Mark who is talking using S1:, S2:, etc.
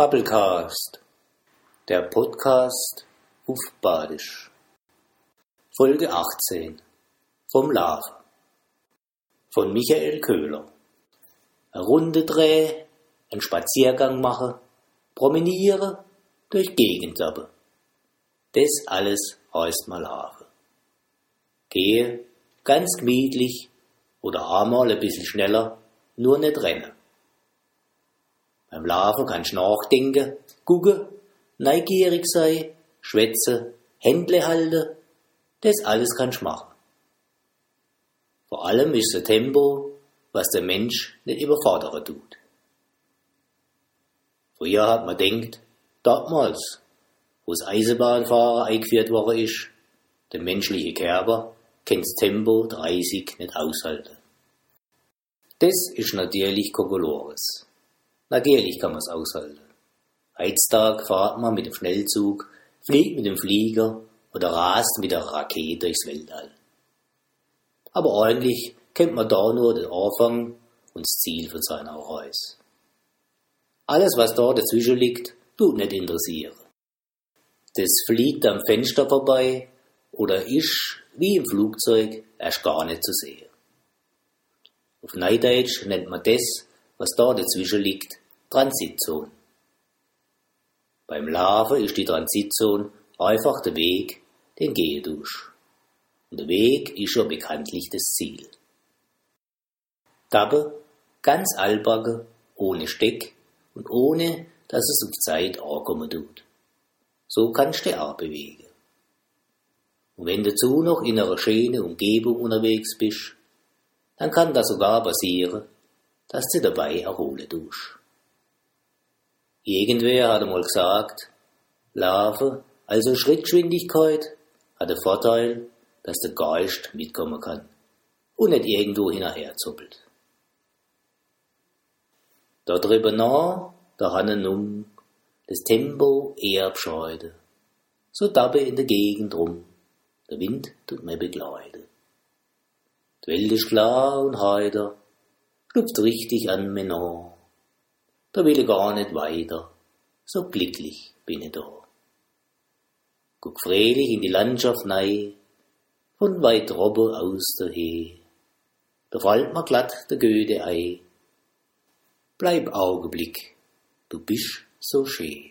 S1: Babbelcast, der Podcast auf Badisch. Folge 18 vom Lava von Michael Köhler. Eine Runde drehen, einen Spaziergang machen, promeniere, durch Gegend zappen. Das alles heißt mal Lava. Gehe ganz gemütlich oder einmal ein bisschen schneller, nur nicht rennen. Beim Laufen kannst du nachdenken, gucken, neugierig sein, schwätzen, Händle halten. Das alles kannst du machen. Vor allem ist das Tempo, was der Mensch nicht überfordern tut. Früher hat man denkt, damals, wo das Eisenbahnfahren eingeführt worden ist, der menschliche Körper kann das Tempo 30 nicht aushalten. Das ist natürlich Kokolores. Natürlich kann man es aushalten. Heutzutage fahrt man mit dem Schnellzug, fliegt mit dem Flieger oder rast mit der Rakete durchs Weltall. Aber eigentlich kennt man da nur den Anfang und das Ziel von seiner Reise. Alles, was da dazwischen liegt, tut nicht interessieren. Das fliegt am Fenster vorbei oder ist, wie im Flugzeug, erst gar nicht zu sehen. Auf Neudeutsch nennt man das, was da dazwischen liegt, Transitzone. Beim Laufen ist die Transitzone einfach der Weg, den gehe durch. Und der Weg ist ja bekanntlich das Ziel. Dabei ganz albacke, ohne Steck und ohne, dass es auf Zeit ankommen tut. So kannst du dich auch bewegen. Und wenn du zu noch in einer schönen Umgebung unterwegs bist, dann kann das sogar passieren, dass du dabei erholen tust. Irgendwer hat einmal gesagt, Laufen, also Schrittgeschwindigkeit, hat den Vorteil, dass der Geist mitkommen kann und nicht irgendwo hinterher zuppelt. Da drüber nach, da hannen um, das Tempo eher bescheiden. So dabbe in der Gegend rum, der Wind tut mir begleiten. Die Welt ist klar und heiter, schlupft richtig an mir nach da will ich gar nicht weiter, so glücklich bin ich da. Guck freilich in die Landschaft nei, von weit robbe aus daher, da fällt mir glatt der Goethe ei. Bleib Augenblick, du bist so schön.